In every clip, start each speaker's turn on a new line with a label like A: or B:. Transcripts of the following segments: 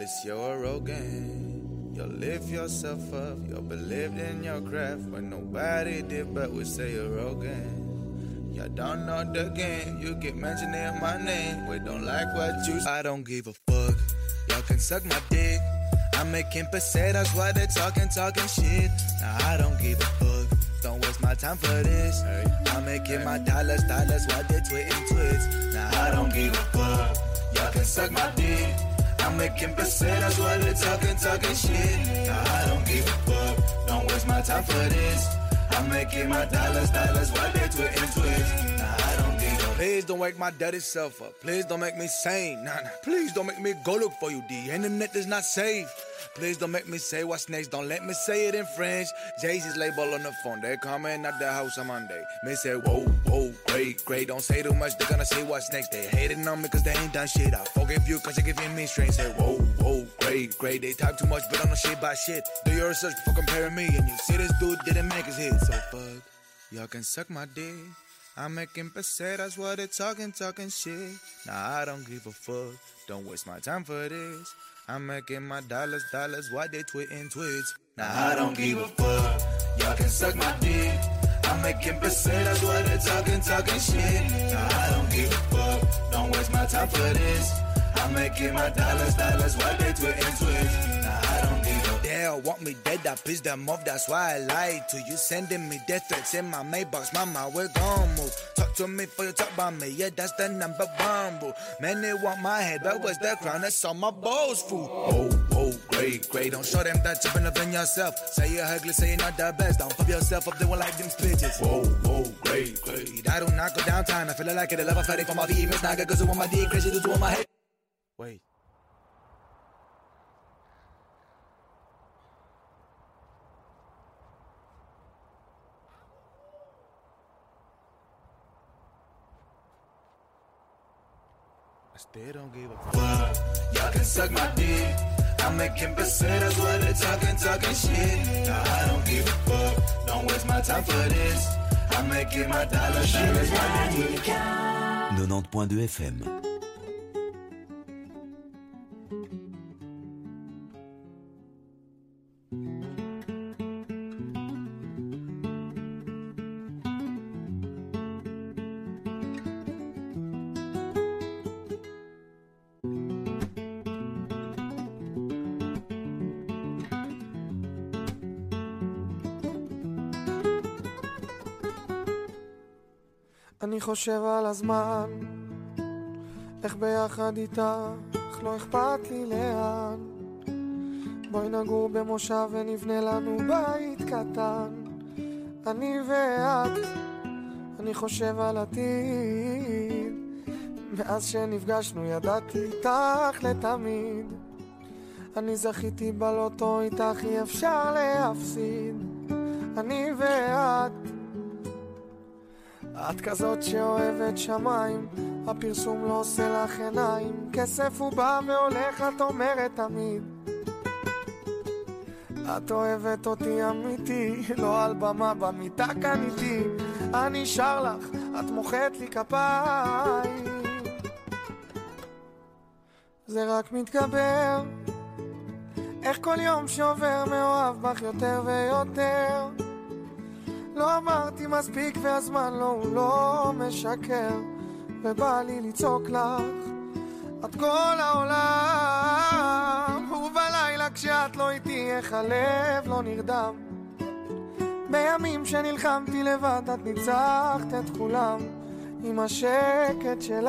A: It's your Rogan. You'll lift yourself up. You believed in your craft when nobody did, but we say you're Rogan. You don't know the game. You keep mentioning my name. We don't like what you. I don't give a fuck. Y'all can suck my dick. I'm making pesetas while they talking, talking shit. Nah, I don't give a fuck. Don't waste my time for this. I'm making my dollars, dollars while they tweeting tweets. Nah, I don't give a fuck. Y'all can suck my dick. I'm making pesetas while they talking, talking shit. Nah, I don't give a fuck. Don't waste my time for this. I'm making my dollars, dollars while they tweeting tweets. Nah, I don't give a Please don't wake my daddy self up. Please don't make me sane. Nah, nah. Please don't make me go look for you. The internet is not safe. Please don't make me say what's next. Don't let me say it in French. Jay-Z's label on the phone. They coming at the house on Monday. Me say, whoa, whoa, great, great. Don't say too much. They're gonna say what's next. They hating on me cause they ain't done shit. I forgive you cause you're giving me strength. Say, whoa, whoa, great, great. They talk too much, but I don't know shit by shit. Do your research before comparing me. And you see this dude didn't make his hit. So fuck, y'all can suck my dick. I'm making pesetas while they talking, talking shit. Nah, I don't give a fuck. Don't waste my time for this. I'm making my dollars, dollars while they tweeting tweets. Nah, I don't give a fuck. Y'all can suck my dick. I'm making pesetas while they talking, talking shit. Nah, I don't give a fuck. Don't waste my time for this. I'm making my dollars, dollars while they tweeting tweets. Nah, I don't give a They all want me dead, I pissed them off, that's why I lied to you. Sending me death threats in my mailbox, mama, we're gon' move. Talk to me for you talk about me, yeah, that's the number one boo. Man, they want my head, but where's the crown? That's all my balls, fool. Oh, oh, great, great. Don't show them that you're better than yourself. Say you're ugly, say you're not the best. Don't pump yourself up, they won't like them bitches. Whoa, whoa, great, great. I do not knock go downtown, I feel like it. I love a fighting for my V, Miss Naga, cause you want my D, crazy to do my head. Wait. I still don't give a fuck. Y'all can suck my dick. I'm making pesetas while they talking, talking shit. I don't give a fuck. Don't waste my time for this. I'm making my dollars, dollars while they do
B: 90.2 FM.
C: חושב על הזמן, איך ביחד איתך לא אכפת לי לאן. בואי נגור במושב ונבנה לנו בית קטן, אני ואת, אני חושב על עתיד. מאז שנפגשנו ידעתי איתך לתמיד. אני זכיתי בלוטו איתך אי אפשר להפסיד. אני ואת את כזאת שאוהבת שמיים, הפרסום לא עושה לך עיניים, כסף הוא בא והולך, את אומרת תמיד. את אוהבת אותי אמיתי, לא על במה במיטה איתי, אני שר לך, את מוחאת לי כפיים. זה רק מתגבר, איך כל יום שעובר מאוהב בך יותר ויותר. לא אמרתי מספיק והזמן לא, הוא לא משקר ובא לי לצעוק לך. את כל העולם ובלילה כשאת לא איתי איך הלב לא נרדם? בימים שנלחמתי לבד את ניצחת את כולם עם השקט שלך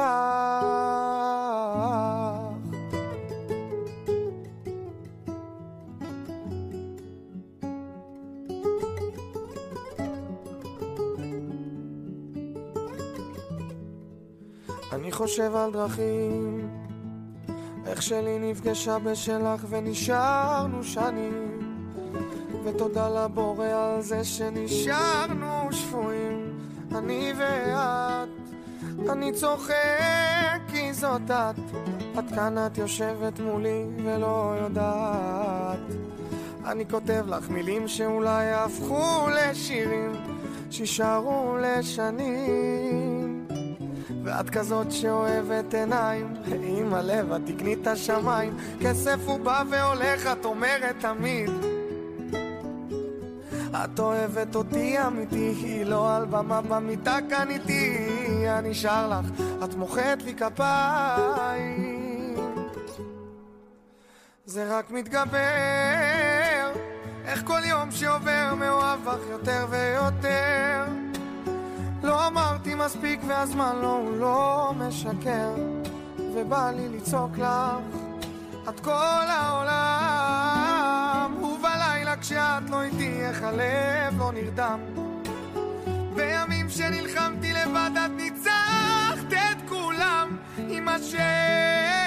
C: אני חושב על דרכים, איך שלי נפגשה בשלך ונשארנו שנים, ותודה לבורא על זה שנשארנו שפויים, אני ואת. אני צוחק כי זאת את, את כאן את יושבת מולי ולא יודעת. אני כותב לך מילים שאולי יהפכו לשירים, שישארו לשנים. ואת כזאת שאוהבת עיניים, עם הלב את תקני את השמיים, כסף הוא בא והולך, את אומרת תמיד. את אוהבת אותי אמיתי, לא על במה במיטה כאן איתי, אני שר לך, את מוחאת לי כפיים. זה רק מתגבר, איך כל יום שעובר מאוהב בך יותר ויותר. לא אמרתי מספיק והזמן לא, הוא לא משקר ובא לי לצעוק לך את כל העולם ובלילה כשאת לא איתי איך הלב לא נרדם. בימים שנלחמתי לבד את ניצחת את כולם עם השקט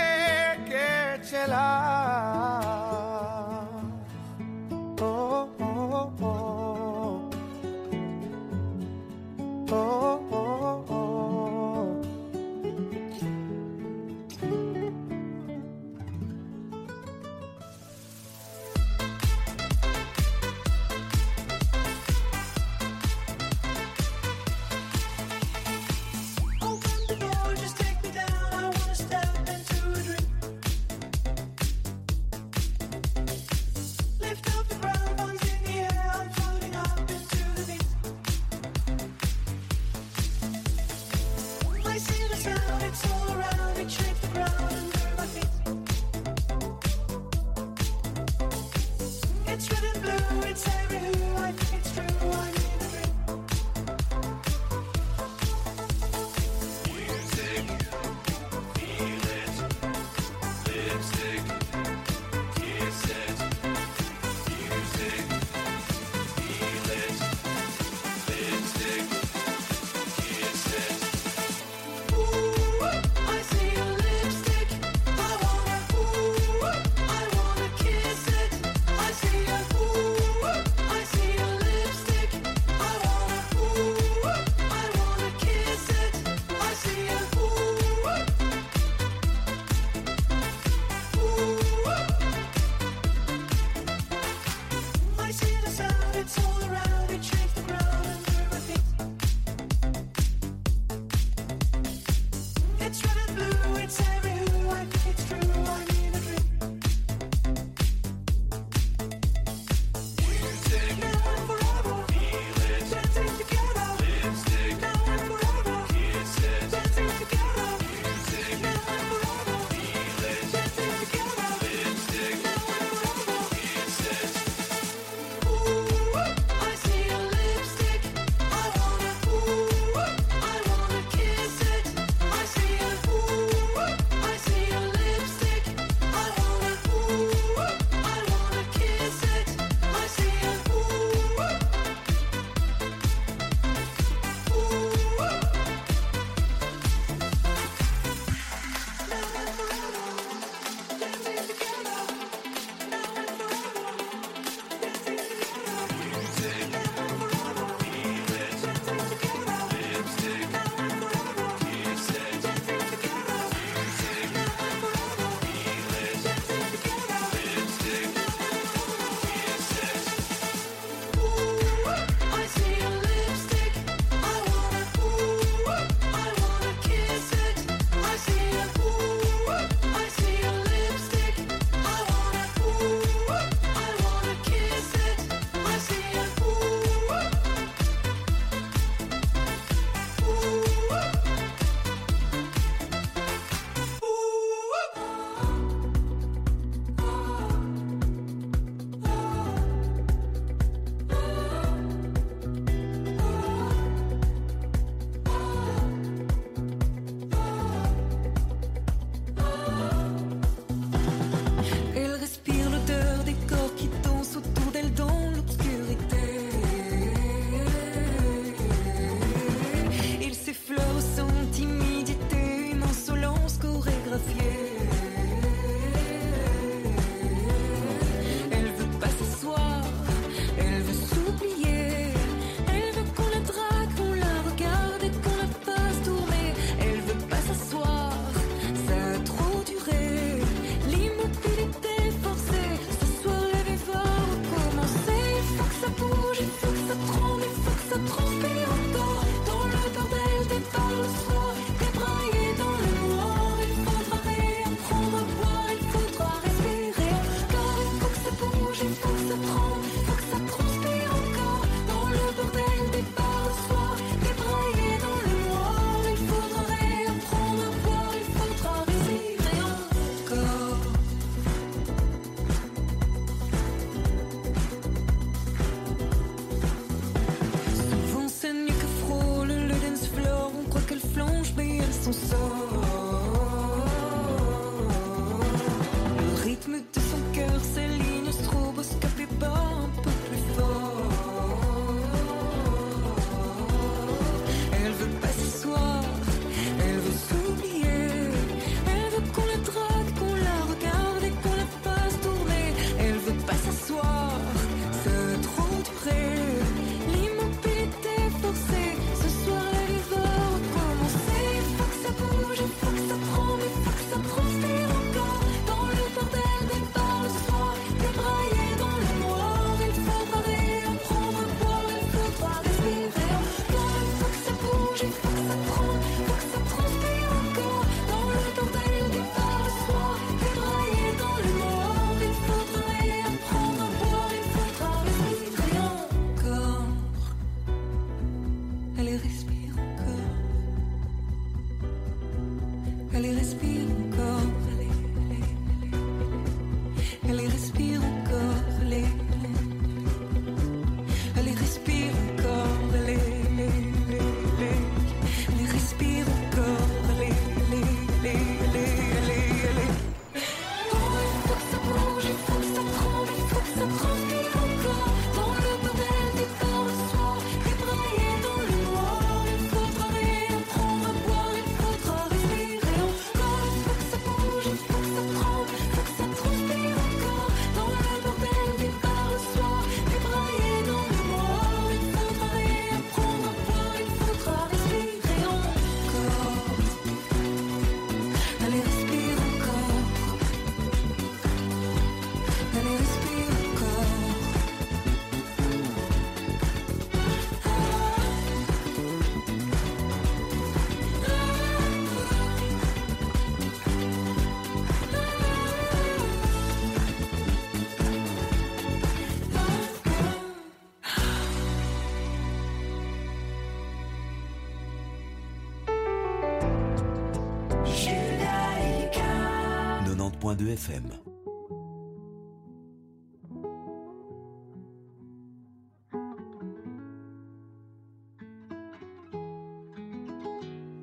B: 90.2 FM.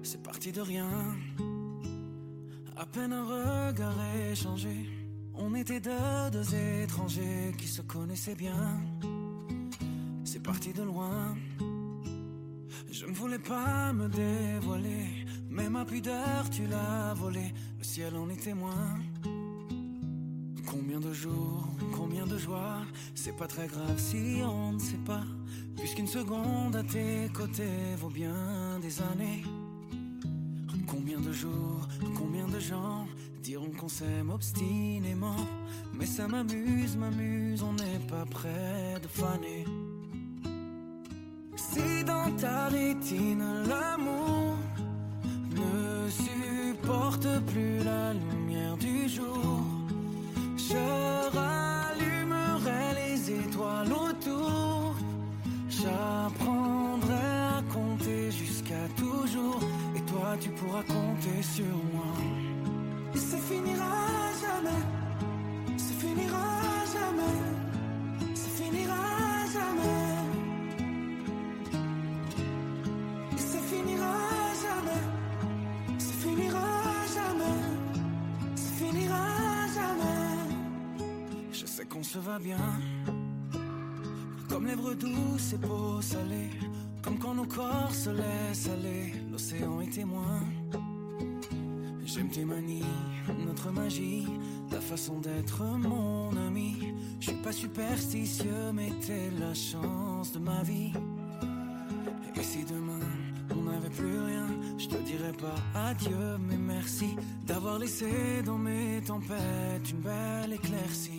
D: C'est parti de rien. À peine un regard échangé. On était deux, deux étrangers qui se connaissaient bien. C'est parti de loin. Je ne voulais pas me dévoiler. Mais ma pudeur, tu l'as volée. Le ciel en est témoin. Combien de jours, combien de joies, c'est pas très grave si on ne sait pas, puisqu'une seconde à tes côtés vaut bien des années. Combien de jours, combien de gens diront qu'on s'aime obstinément, mais ça m'amuse, m'amuse, on n'est pas près de faner. Si dans ta rétine l'amour ne supporte plus la lumière du jour, je rallumerai les étoiles autour. J'apprendrai à compter jusqu'à toujours. Et toi, tu pourras compter sur moi. Comme lèvres douces et peau salée. Comme quand nos corps se laissent aller. L'océan est témoin. J'aime tes manies, notre magie, ta façon d'être mon ami. Je suis pas superstitieux, mais t'es la chance de ma vie. Et si demain on n'avait plus rien, je te dirais pas adieu, mais merci d'avoir laissé dans mes tempêtes une belle éclaircie.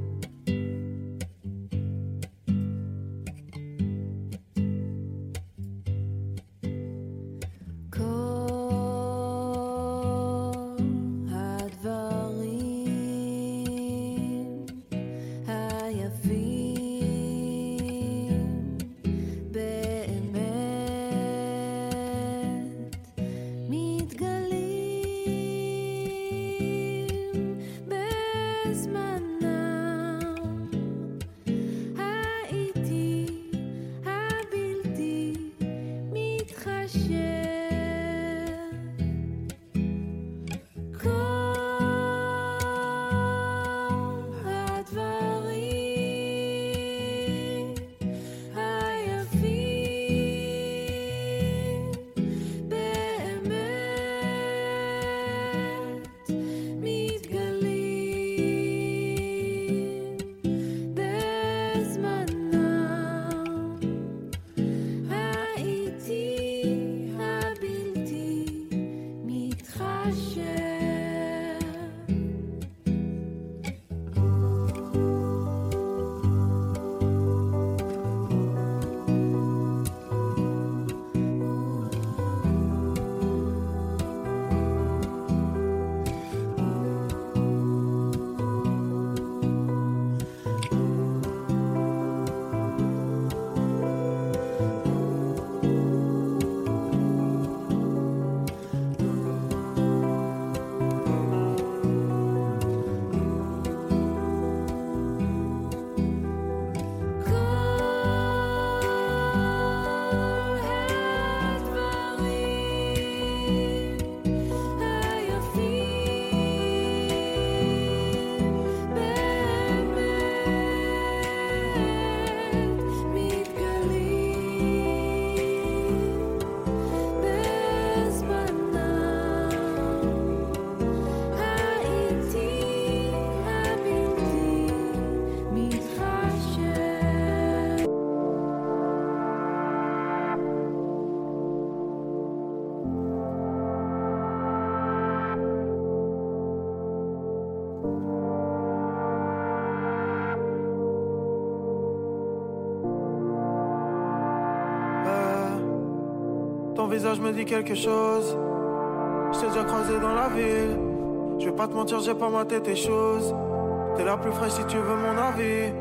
E: Visage me dit quelque chose. Je t'ai déjà croisé dans la ville. Je vais pas te mentir, j'ai pas maté tes choses. T'es la plus fraîche si tu veux mon avis.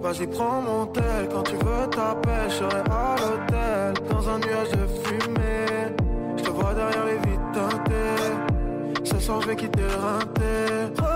E: Vas-y, prends mon tel. Quand tu veux, t'appelles. Je serai à l'hôtel. Dans un nuage de fumée. Je te vois derrière les vitres teintées. Ce soir, je vais quitter le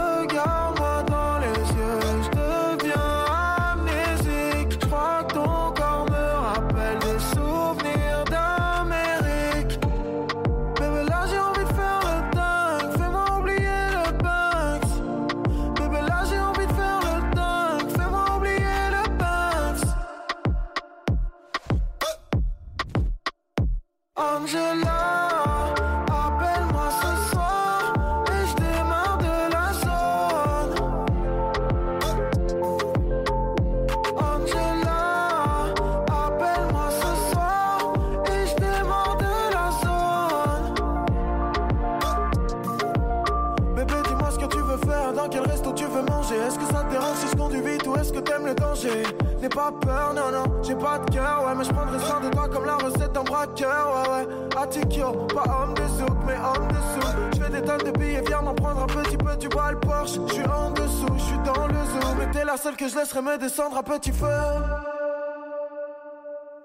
E: danger? N'aie pas peur, non, non, j'ai pas de cœur, ouais, mais je prendrai soin de toi comme la recette d'un braqueur, ouais, ouais. Atikyo, pas homme de souk, mais homme de sous. Je fais des tonnes de billets, viens m'en prendre un petit peu, tu vois le Porsche. Je suis en dessous, je suis dans le zoo, mais t'es la seule que je laisserai me descendre à petit feu.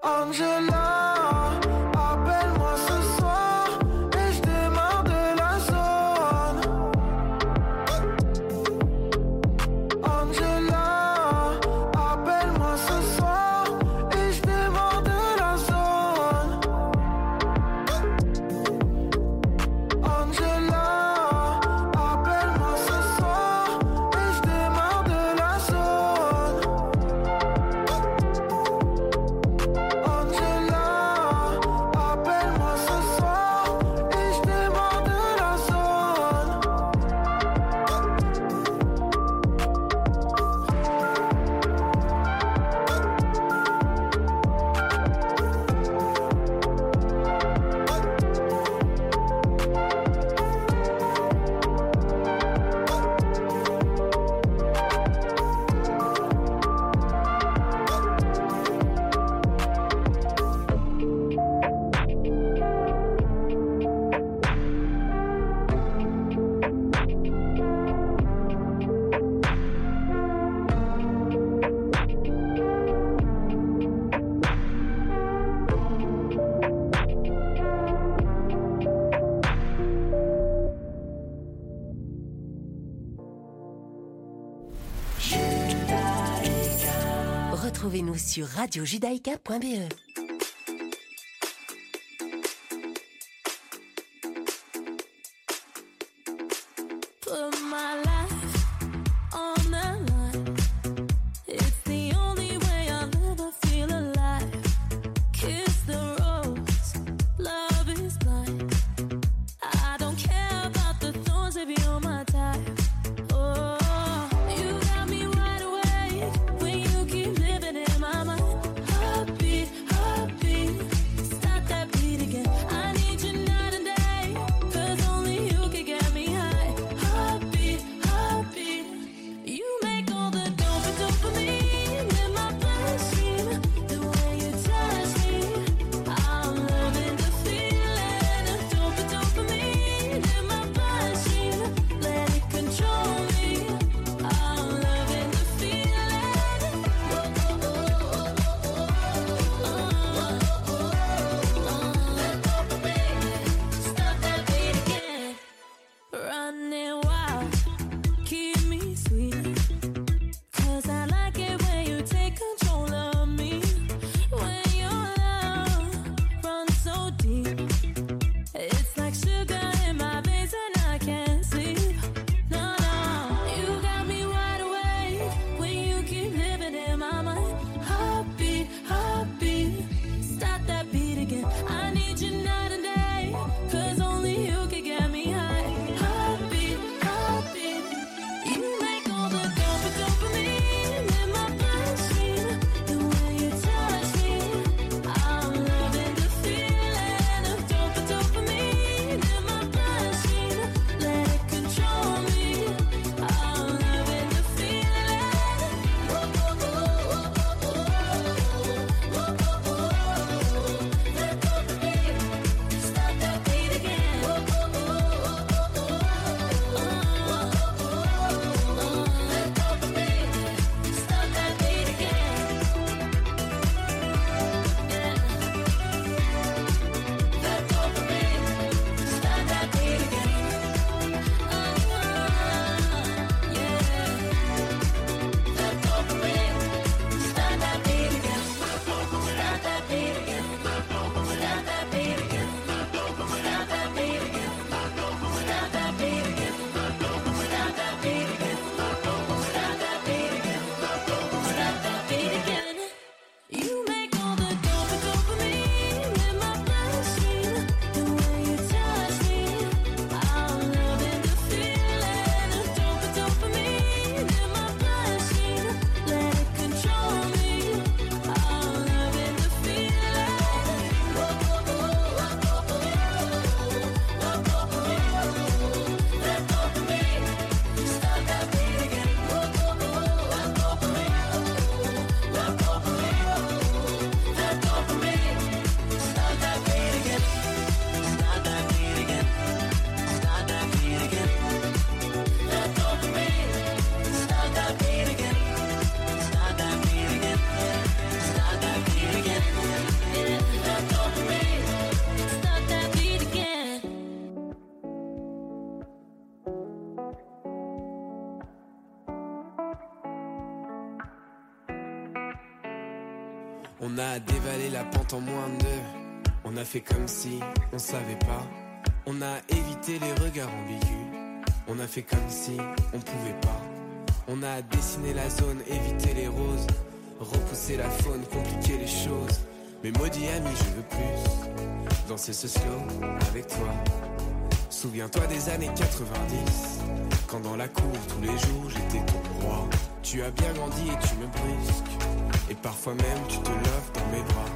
E: Angela,
F: Retrouvez-nous
G: moins deux. On a fait comme si on savait pas. On a évité les regards ambigus. On a fait comme si on pouvait pas. On a dessiné la zone, évité les roses. Repousser la faune, compliquer les choses. Mais maudit ami, je veux plus danser ce slow avec toi. Souviens-toi des années 90, quand dans la cour tous les jours j'étais ton roi. Tu as bien grandi et tu me brusques, et parfois même tu te laves dans mes bras.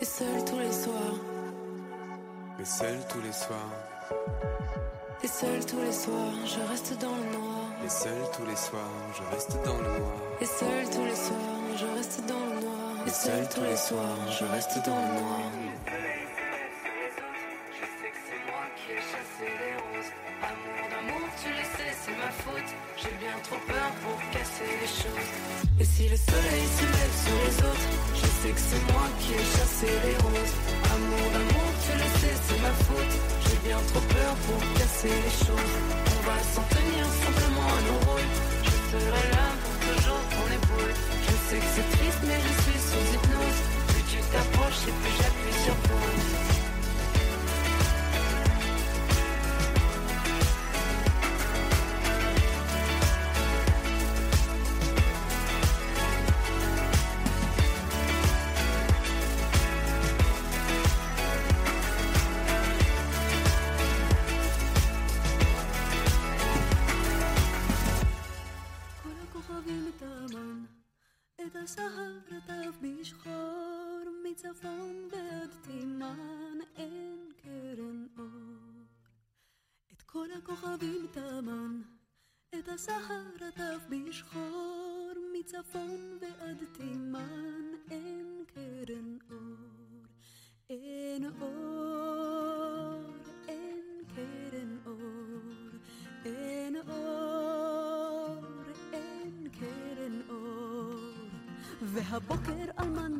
H: Et seul tous les soirs,
G: Mais seul tous les soirs,
H: et seul tous les soirs, je reste dans le noir.
G: et seul tous les soirs, je reste dans le noir.
H: Et seul tous les soirs, je reste dans le noir. Et seul tous les soirs, je reste dans le noir. Bien trop peur pour casser les choses. Et si le soleil se lève sur les autres, je sais que c'est moi qui ai chassé les roses. Amour d'amour, tu le sais, c'est ma faute. J'ai bien trop peur pour casser les choses. On va s'en tenir simplement à nos rôles. Je serai là pour toujours ton épaule. Je sais que c'est triste, mais je suis sous hypnose. Plus tu t'approches et plus j'appuie sur pause.
F: بها بكر
I: ألمان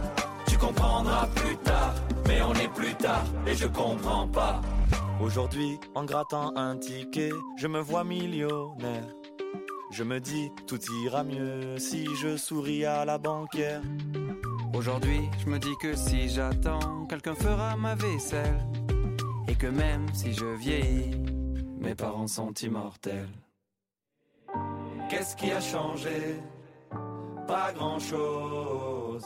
I: Tu comprendras plus tard. Mais on est plus tard et je comprends pas. Aujourd'hui, en grattant un ticket, je me vois millionnaire. Je me dis, tout ira mieux si je souris à la banquière.
J: Aujourd'hui, je me dis que si j'attends, quelqu'un fera ma vaisselle. Et que même si je vieillis, mes parents sont immortels.
I: Qu'est-ce qui a changé? Pas grand-chose.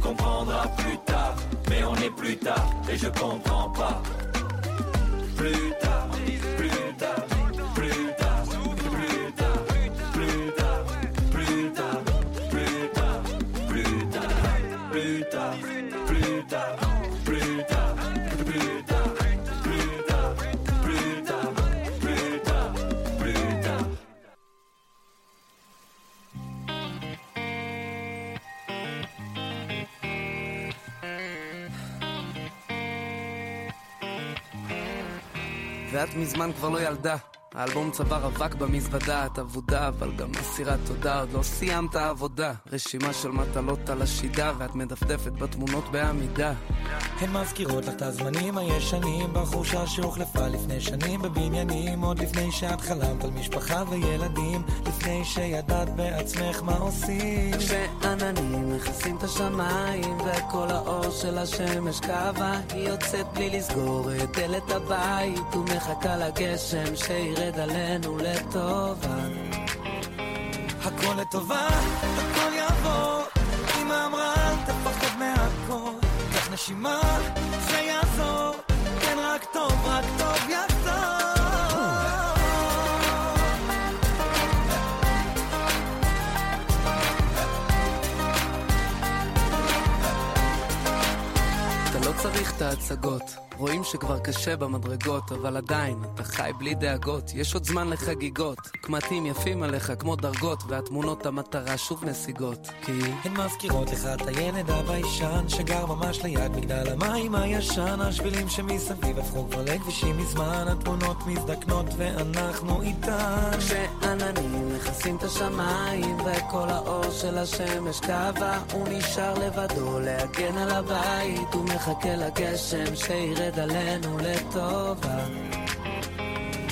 I: Tu comprendras plus tard. Mais on est plus tard et je comprends pas. Plus tard, plus tard,
K: ואת מזמן כבר לא ילדה. האלבום צוואר אבק במזוודה, את אבודה, אבל גם אסירת תודה, עוד לא סיימת עבודה. רשימה של מטלות על השידה, ואת מדפדפת בתמונות בעמידה.
L: הן מזכירות לך את הזמנים הישנים בחורשה שהוחלפה לפני שנים בבניינים עוד לפני שאת חלמת על משפחה וילדים לפני שידעת בעצמך מה עושים
K: כשעננים מכסים את השמיים וכל האור של השמש קבע היא יוצאת בלי לסגור את דלת הבית ומחכה לגשם שירד עלינו לטובה.
L: הכל לטובה, הכל יעבור. אמא אמרה אל תפחד מהכל. קח נשימה, זה יעזור. כן רק טוב, רק טוב יחזור
K: צריך את ההצגות, רואים שכבר קשה במדרגות, אבל עדיין, אתה חי בלי דאגות, יש עוד זמן לחגיגות. קמטים יפים עליך כמו דרגות, והתמונות המטרה שוב נסיגות. כי...
L: הן מזכירות לך את הילד הביישן שגר ממש ליד מגדל המים הישן. השבילים שמסביב הפכו כבר לכבישים מזמן. התמונות מזדקנות ואנחנו איתן.
K: כשעננים מכסים את השמיים וכל האור של השמש קבע הוא נשאר לבדו להגן על הבית. הוא מחכה של הגשם שירד עלינו לטובה.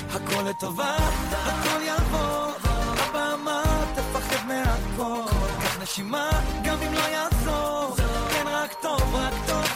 L: הכל לטובה, הכל יעבור, הבמה תפחד מהכל. קח נשימה, גם אם לא יעזור, כן רק טוב, רק טוב.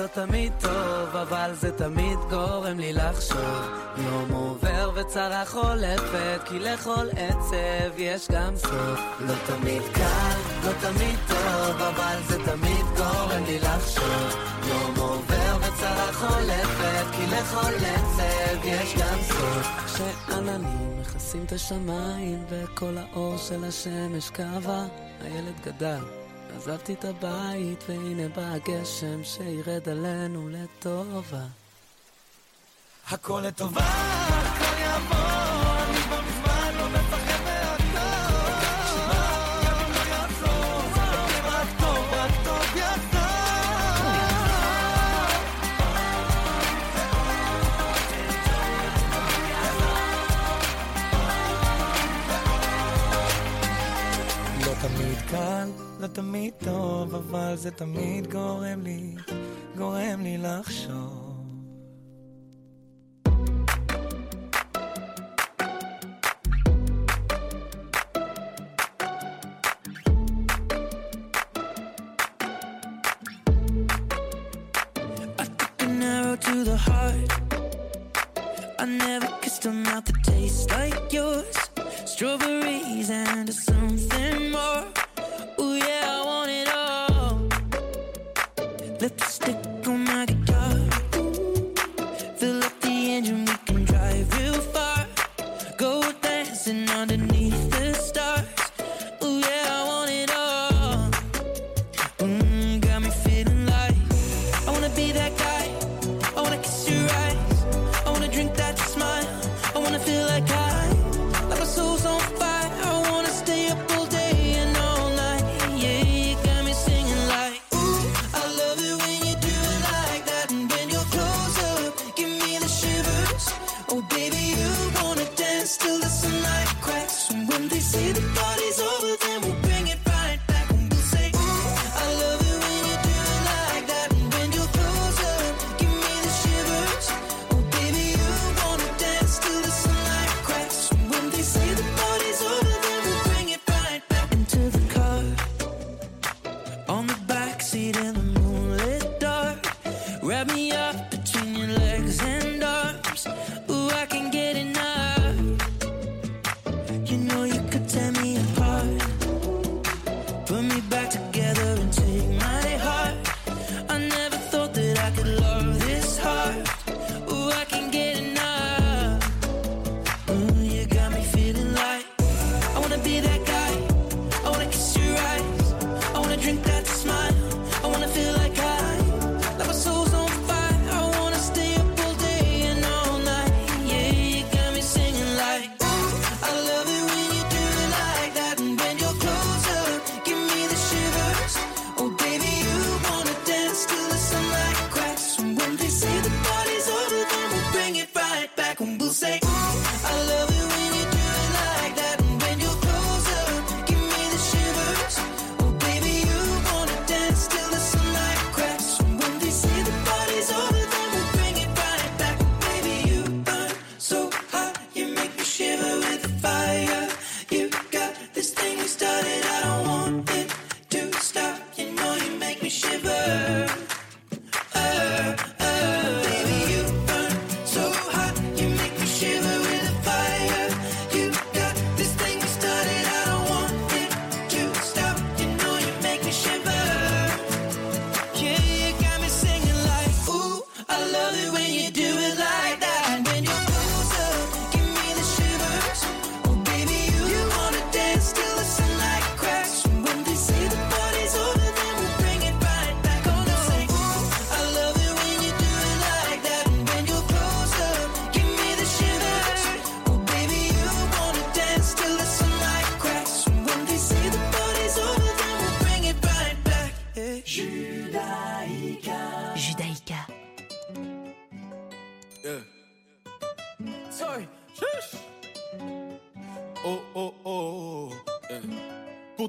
K: לא תמיד טוב, אבל זה תמיד גורם לי לחשוב. יום עובר וצרה חולפת, כי לכל עצב יש גם סוף. לא תמיד קל, לא תמיד טוב, אבל זה תמיד גורם לי לחשוב. יום עובר וצרה חולפת, כי לכל עצב יש גם סוף. כשעננים מכסים את השמיים, וכל האור של השמש כאבה, הילד גדל. עזבתי את הבית והנה בא הגשם שירד עלינו לטובה.
L: הכל לטובה, הכל יעבור לא תמיד טוב, אבל זה תמיד גורם לי, גורם לי לחשוב.
M: mouth that tastes like yours. Strawberries and something more yeah.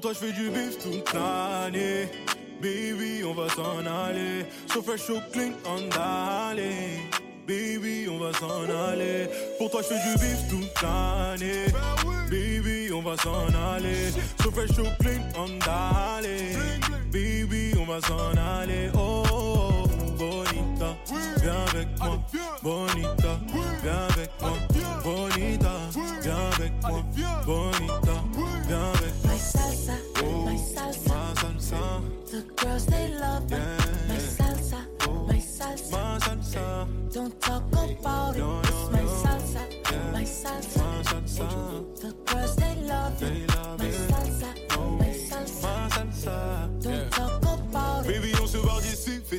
N: Toi, je fais du bif toute l'année. Baby, on va s'en aller. So fresh, so clean, on d'aller. Baby, on va s'en aller. Pour toi, je fais du bif toute l'année. Baby, on va s'en aller. So fresh, so clean, on d'aller. Baby, on va s'en aller. Oh, oh, bonita, viens avec moi. Bonita, viens avec moi. Bonita, viens avec moi. Bonita, moi.
O: Oh, my salsa, my salsa, the girls they love me. Oh, my salsa, my salsa,
N: ma salsa,
O: don't talk about it.
N: No,
O: It's my
N: no.
O: salsa,
N: Yeah.
O: my salsa,
N: ma salsa,
O: the girls they love
N: they love
O: My
N: it.
O: salsa, oh, my salsa,
N: Ma salsa.
O: don't talk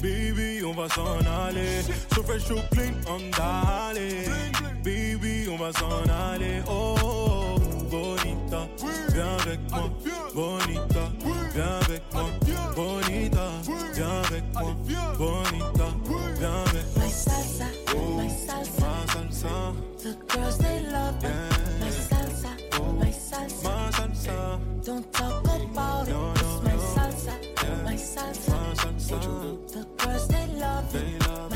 N: Baby, on va s'en aller. So fresh, so clean, um, on d'aller. Baby, on va s'en aller. Oh, oh, oh, bonita, viens avec moi. Bonita, viens avec moi. Bonita, viens avec moi. Bonita, viens avec moi.
O: My salsa, my salsa, oh,
N: Ma salsa,
O: the girls they love. My salsa, my salsa,
N: ma salsa,
O: don't talk about it.
N: Yeah.
O: my salsa,
N: ma salsa,
O: the girls they love me.
N: they love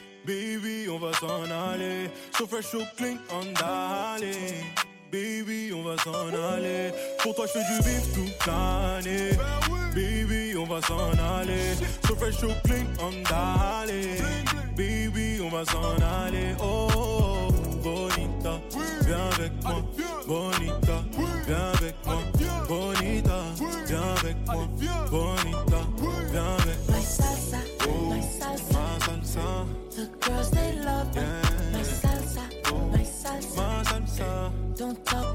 N: Baby, on va s'en aller. So fresh, so clean, on d'aller. Baby, on va s'en aller. Pour toi, je fais du bif toute l'année. Baby, on va s'en aller. So fresh, so clean, on d'aller. Baby, on va s'en aller. Oh, bonita, viens avec moi. Bonita, viens avec moi. Bonita, viens avec moi. Bonita, viens avec moi.
O: Girls they love.
N: Yeah.
O: My salsa, my salsa,
N: ma salsa,
O: don't talk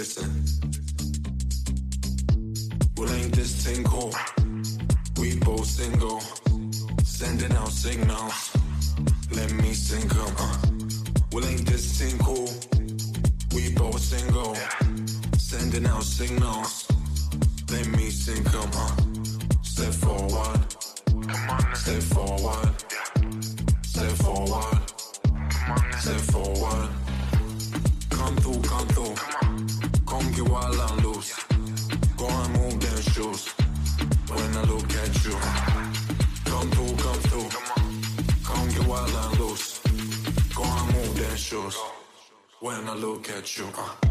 P: Listen. Well, ain't this thing cool? We both single. Sending out signals. Let me sing 'em. Uh. Well, ain't this thing cool? We both single. Sending out signals. Let me sing 'em. Uh. Step forward. Step forward. Step forward. Step forward. Come through, come through. Come get while I'm loose. Go and move them shoes. When I look at you. Come through, come through. Come get while I'm loose. Go and move them shoes. When I look at you. Uh.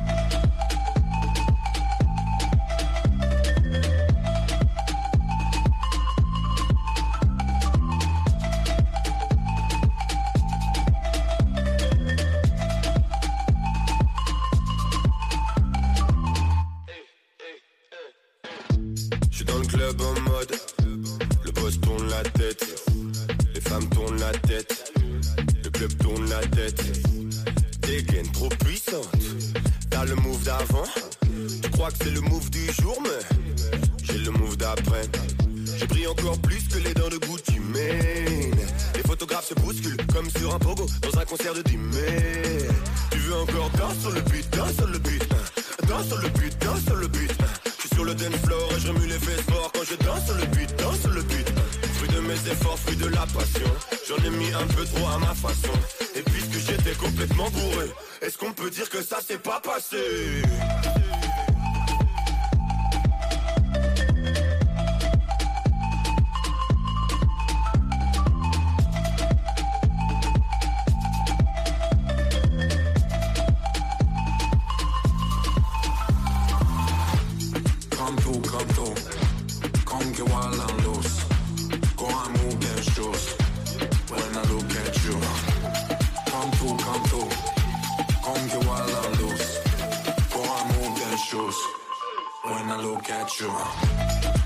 P: Come to, come through. Come get wild and loose. Go and move them shoes. When I look at you. Come to, come through. Come get wild and loose. Go and move them shoes. When I look at you.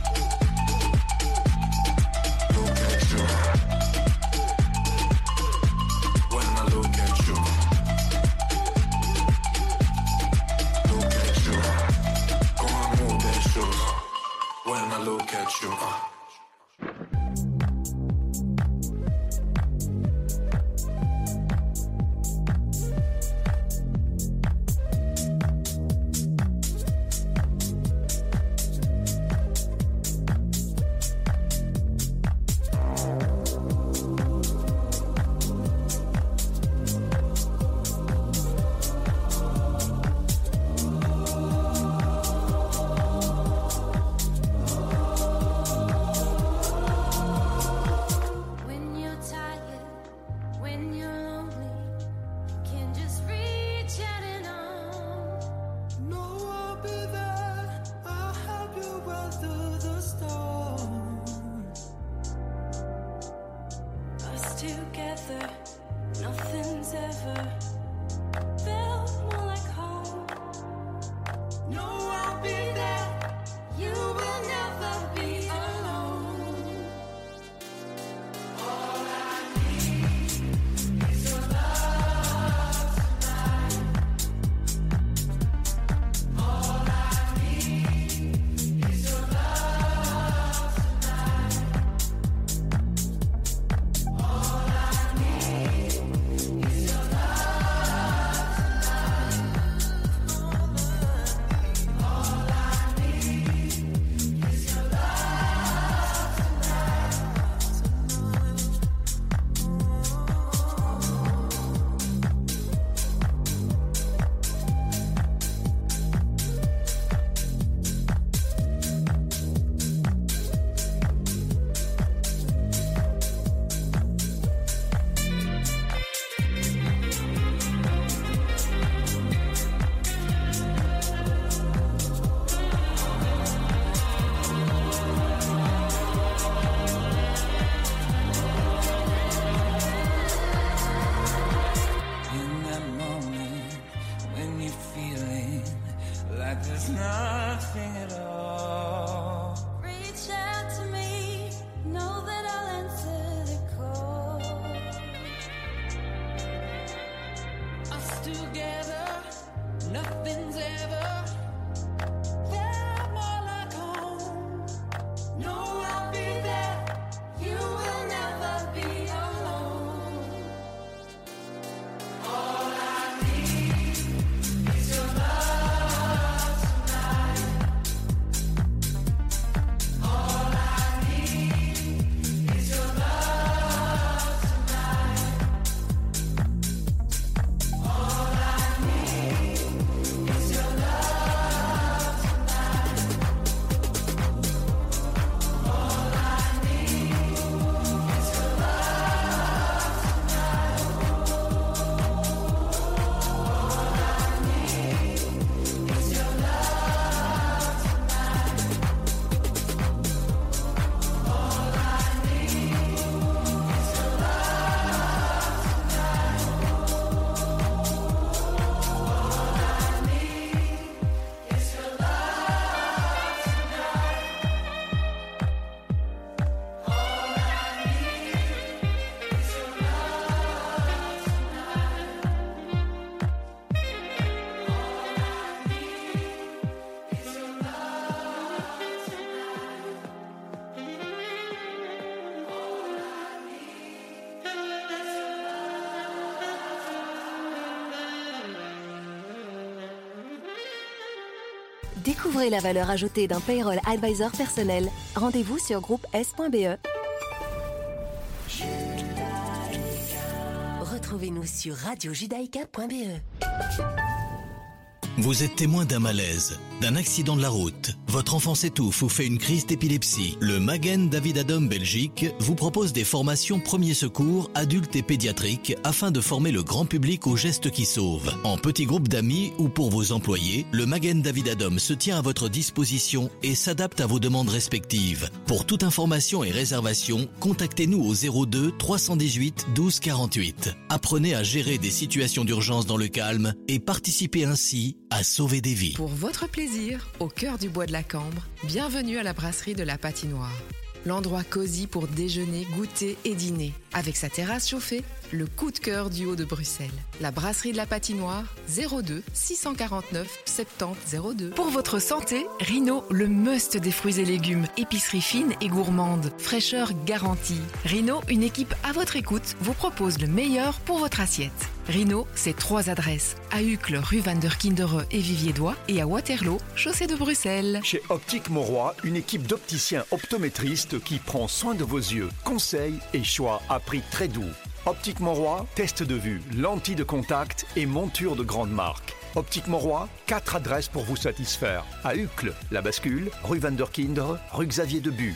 Q: Découvrez la valeur ajoutée d'un payroll advisor personnel. Rendez-vous sur groupe S.be. Retrouvez-nous sur radiojudaïka.be.
P: Vous êtes témoin d'un malaise, d'un accident de la route. Votre enfant s'étouffe ou fait une crise d'épilepsie. Le Magen David Adom Belgique vous propose des formations premiers secours adultes et pédiatriques afin de former le grand public aux gestes qui sauvent. En petits groupes d'amis ou pour vos employés, le Magen David Adom se tient à votre disposition et s'adapte à vos demandes respectives. Pour toute information et réservation, contactez-nous au 02 318 12 48. Apprenez à gérer des situations d'urgence dans le calme et participez ainsi à sauver des vies.
R: Au cœur du bois de la Cambre, bienvenue à la brasserie de la Patinoire. L'endroit cosy pour déjeuner, goûter et dîner. Avec sa terrasse chauffée, le coup de cœur du haut de Bruxelles. La brasserie de la Patinoire, 02 649 70 02. Pour votre santé, Rino, le must des fruits et légumes. Épicerie fine et gourmande. Fraîcheur garantie. Rino, une équipe à votre écoute, vous propose le meilleur pour votre assiette. Rino, c'est trois adresses. À Uccle, rue Van der Kindere et Vivier-Dois et à Waterloo, chaussée de Bruxelles.
S: Chez Optique Mauroy, une équipe d'opticiens optométristes qui prend soin de vos yeux. Conseils et choix à prix très doux. Optique Mauroy, test de vue, lentilles de contact et monture de grande marque. Optique Mauroy, quatre adresses pour vous satisfaire. À Uccle, La Bascule, rue Van der Kindere, rue Xavier Debu.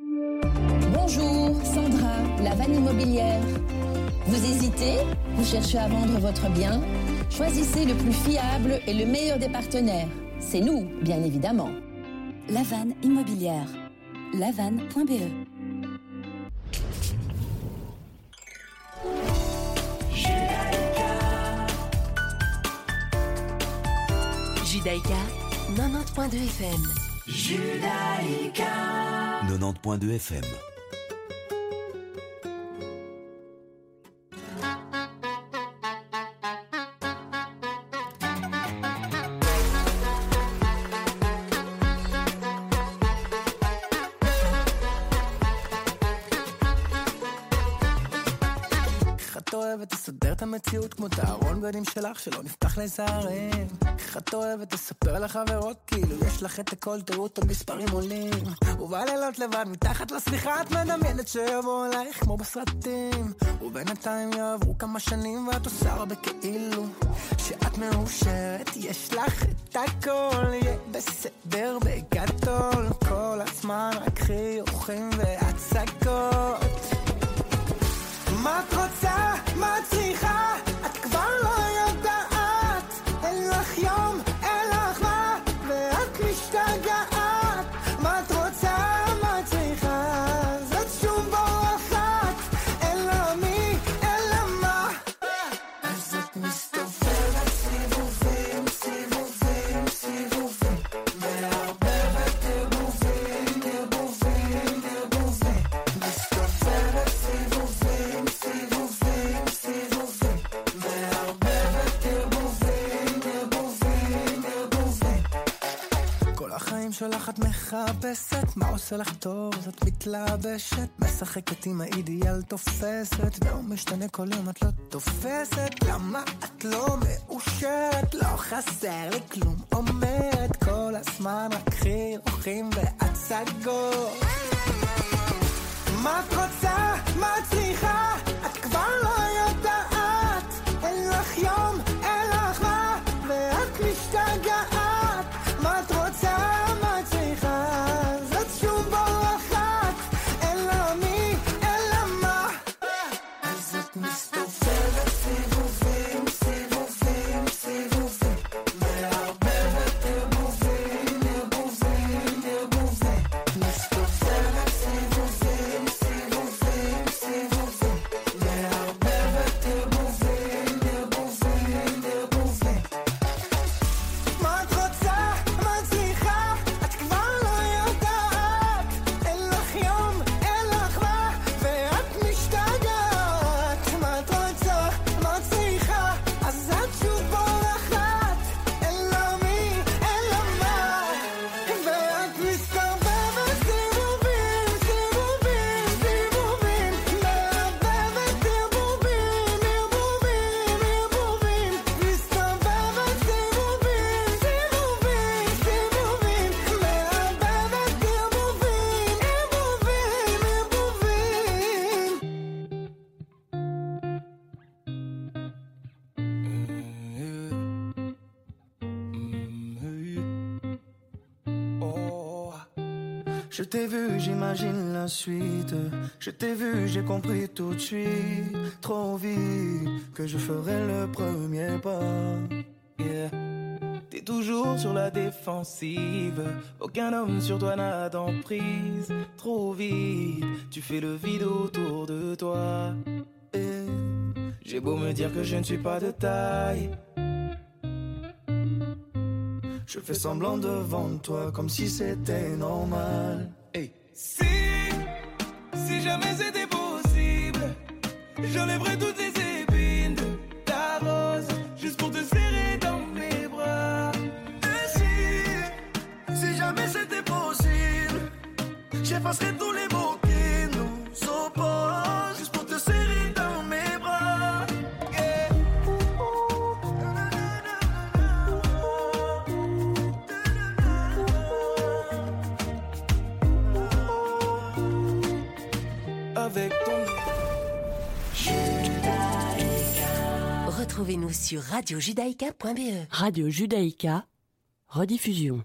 T: La vanne immobilière. Vous hésitez Vous cherchez à vendre votre bien Choisissez le plus fiable et le meilleur des partenaires. C'est nous, bien évidemment.
O: La vanne immobilière. lavanne.be
Q: Judaïka, 90.2 FM.
U: Judaïka.
B: 90.2 FM.
M: הארון בגדים שלך שלא נפתח לזערים איך את אוהבת לספר לחברות כאילו יש לך את הכל תראו את המספרים עולים. ובלילות לבד מתחת לשמיכה את מדמיינת שיבוא אלייך כמו בסרטים. ובינתיים יעברו כמה שנים ואת עושה הרבה כאילו שאת מאושרת. יש לך את הכל יהיה בסדר בגדול. כל הזמן רק חיוכים והצגות. מה את רוצה? מה את צריכה? מחפשת מה עושה לך טוב? אז את מתלבשת משחקת עם האידיאל תופסת. והוא משתנה כל יום את לא תופסת. למה את לא מאושרת? לא חסר לי כלום אומרת. כל הזמן רק חיוכים והצגות. מה את רוצה? מה את צריכה?
L: Je t'ai vu, j'imagine la suite. Je t'ai vu, j'ai compris tout de suite. Trop vite que je ferai le premier pas. Yeah. T'es toujours sur la défensive. Aucun homme sur toi n'a d'emprise. Trop vite, tu fais le vide autour de toi. J'ai beau me dire que je ne suis pas de taille. Je fais semblant devant toi comme si c'était normal. Hey. Si, si jamais c'était possible, j'enlèverais toutes les épines de ta rose juste pour te serrer dans mes bras. Et si, si jamais c'était possible, j'effacerais tous les mots
O: Retrouvez-nous sur radiojudaïka.be.
V: Radio Judaïka, rediffusion.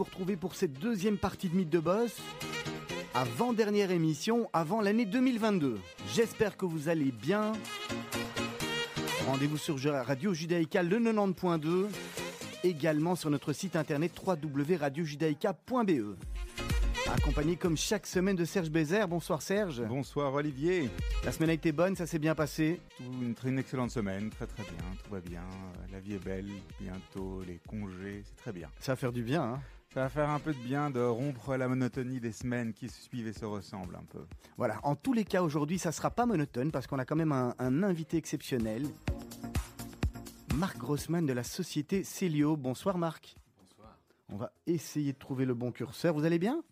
W: Vous retrouver pour cette deuxième partie de Mythe de Boss. Avant-dernière émission, avant l'année 2022. J'espère que vous allez bien. Rendez-vous sur Radio Judaïka le 90.2. Également sur notre site internet www.radiojudaïka.be. Accompagné comme chaque semaine de Serge Bézère. Bonsoir Serge.
X: Bonsoir Olivier.
W: La semaine a été bonne, ça s'est bien passé?
X: Une, une excellente semaine, très très bien, tout va bien. La vie est belle, bientôt les congés, c'est très bien.
W: Ça va faire du bien, hein
X: Ça va faire un peu de bien de rompre la monotonie des semaines qui se suivent et se ressemblent un peu.
W: Voilà, en tous les cas aujourd'hui ça sera pas monotone parce qu'on a quand même un, un invité exceptionnel. Marc Grossman de la société Célio. Bonsoir Marc.
Y: Bonsoir.
W: On va essayer de trouver le bon curseur. Vous allez bien?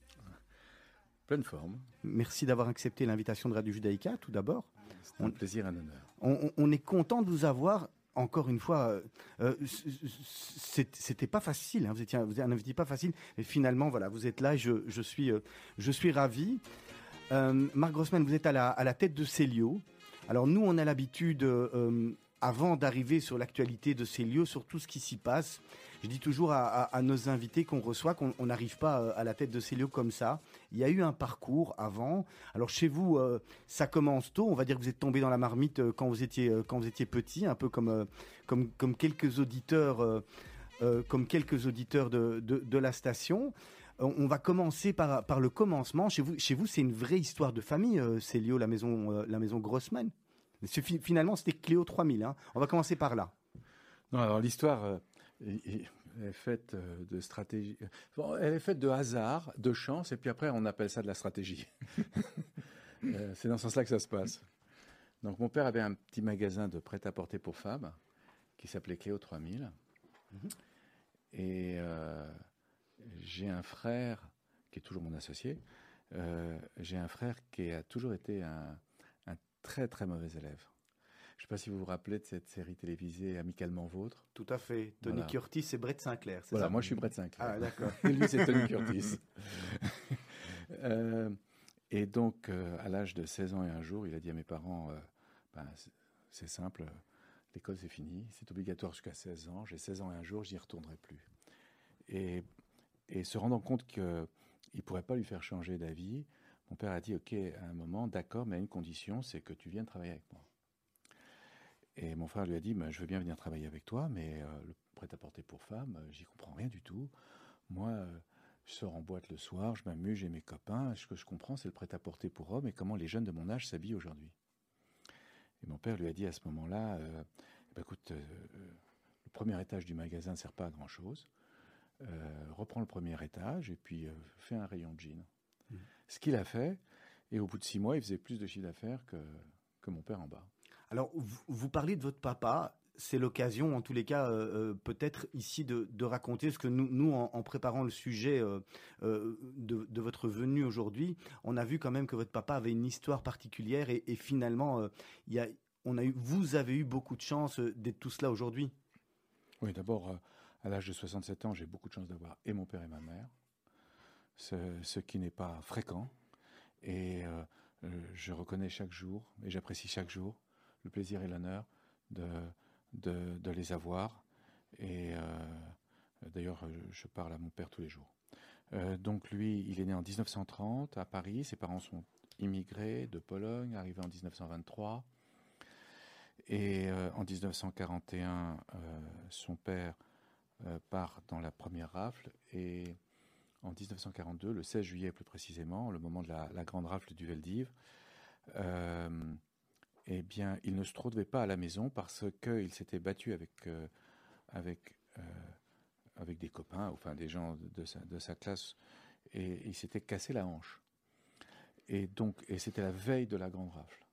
Y: Pleine forme.
W: Merci d'avoir accepté l'invitation de Radio Judaïka tout d'abord.
Y: C'est un plaisir et un honneur.
W: On, on- on est content de vous avoir. Encore une fois, euh, euh, c'était pas facile. hein. Vous étiez, vous invité pas facile, mais finalement, voilà, vous êtes là. et Je, suis, euh, je suis ravi. Euh, Marc Grossman, vous êtes à la, tête de Célio. Alors nous, on a l'habitude, avant d'arriver sur l'actualité de Célio, sur tout ce qui s'y passe, je dis toujours à, nos invités qu'on reçoit qu'on on n'arrive pas euh, à la tête de Célio comme ça. Il y a eu un parcours avant. Alors chez vous, euh, ça commence tôt. On va dire que vous êtes tombé dans la marmite euh, quand vous étiez quand vous étiez petit, un peu comme comme quelques auditeurs comme quelques auditeurs de, de, la station. On va commencer par, par le commencement. Chez vous, chez vous, c'est une vraie histoire de famille, euh, Célio, la maison, la maison Grossman. Finalement, c'était Cléo 3000. hein. On va commencer par là.
Y: Non, alors l'histoire euh, est, faite euh, de stratégie. Bon, elle est faite de hasard, de chance, et puis après on appelle ça de la stratégie. Euh, c'est dans ce sens-là que ça se passe. Donc mon père avait un petit magasin de prêt-à-porter pour femmes qui s'appelait Cléo 3000. Et euh, j'ai un frère qui est toujours mon associé. euh, j'ai un frère qui a toujours été un, un très très mauvais élève. Je ne sais pas si vous vous rappelez de cette série télévisée Amicalement Vôtre.
W: Tout à fait. Tony
Y: Voilà.
W: Curtis et Brett Sinclair. c'est
Y: Voilà,
W: ça?
Y: moi je suis Brett Sinclair.
W: Ah, d'accord.
Y: Et lui, c'est Tony Curtis. Euh, et donc, euh, à l'âge de 16 ans et un jour, il a dit à mes parents euh, Ben, c'est- simple, l'école c'est fini, c'est obligatoire jusqu'à 16 ans. J'ai 16 ans et un jour, je n'y retournerai plus. Et, et se rendant compte qu'il ne pourrait pas lui faire changer d'avis, mon père a dit Ok, à un moment, d'accord, mais à une condition, c'est que tu viennes travailler avec moi. Et mon frère lui a dit, Ben, je veux bien venir travailler avec toi, mais euh, le prêt-à-porter pour femmes, euh, j'y comprends rien du tout. Moi, euh, je sors en boîte le soir, je m'amuse, j'ai mes copains. Ce que je comprends, c'est le prêt-à-porter pour hommes et comment les jeunes de mon âge s'habillent aujourd'hui. Et mon père lui a dit à ce moment-là, Eh ben, écoute, le premier étage du magasin ne sert pas à grand-chose. Reprends le premier étage et puis fais un rayon de jeans. Ce qu'il a fait, et au bout de six mois, il faisait plus de chiffre d'affaires que, que mon père en bas.
W: Alors, vous, vous parlez de votre papa. c'est l'occasion, en tous les cas, euh, peut-être ici de, raconter ce que nous, en, préparant le sujet de, votre venue aujourd'hui, on a vu quand même que votre papa avait une histoire particulière et, finalement, on a eu, vous avez eu beaucoup de chance d'être tous là aujourd'hui.
Y: Oui, d'abord, à l'âge de 67 ans, j'ai beaucoup de chance d'avoir et mon père et ma mère, ce, qui n'est pas fréquent. Et je reconnais chaque jour, et j'apprécie chaque jour, le plaisir et l'honneur de, les avoir. Et euh, d'ailleurs, je parle à mon père tous les jours. Euh, donc lui, il est né en 1930 à Paris. Ses parents sont immigrés de Pologne, arrivés en 1923. Et euh, en 1941, son père part dans la première rafle. Et en 1942, le 16 juillet plus précisément, le moment de la, la grande rafle du Veldiv, eh bien, il ne se trouvait pas à la maison parce qu'il s'était battu avec, euh, avec, euh, avec des copains, enfin des gens de sa, de sa classe, et il s'était cassé la hanche. Et donc, et c'était la veille de la grande rafle.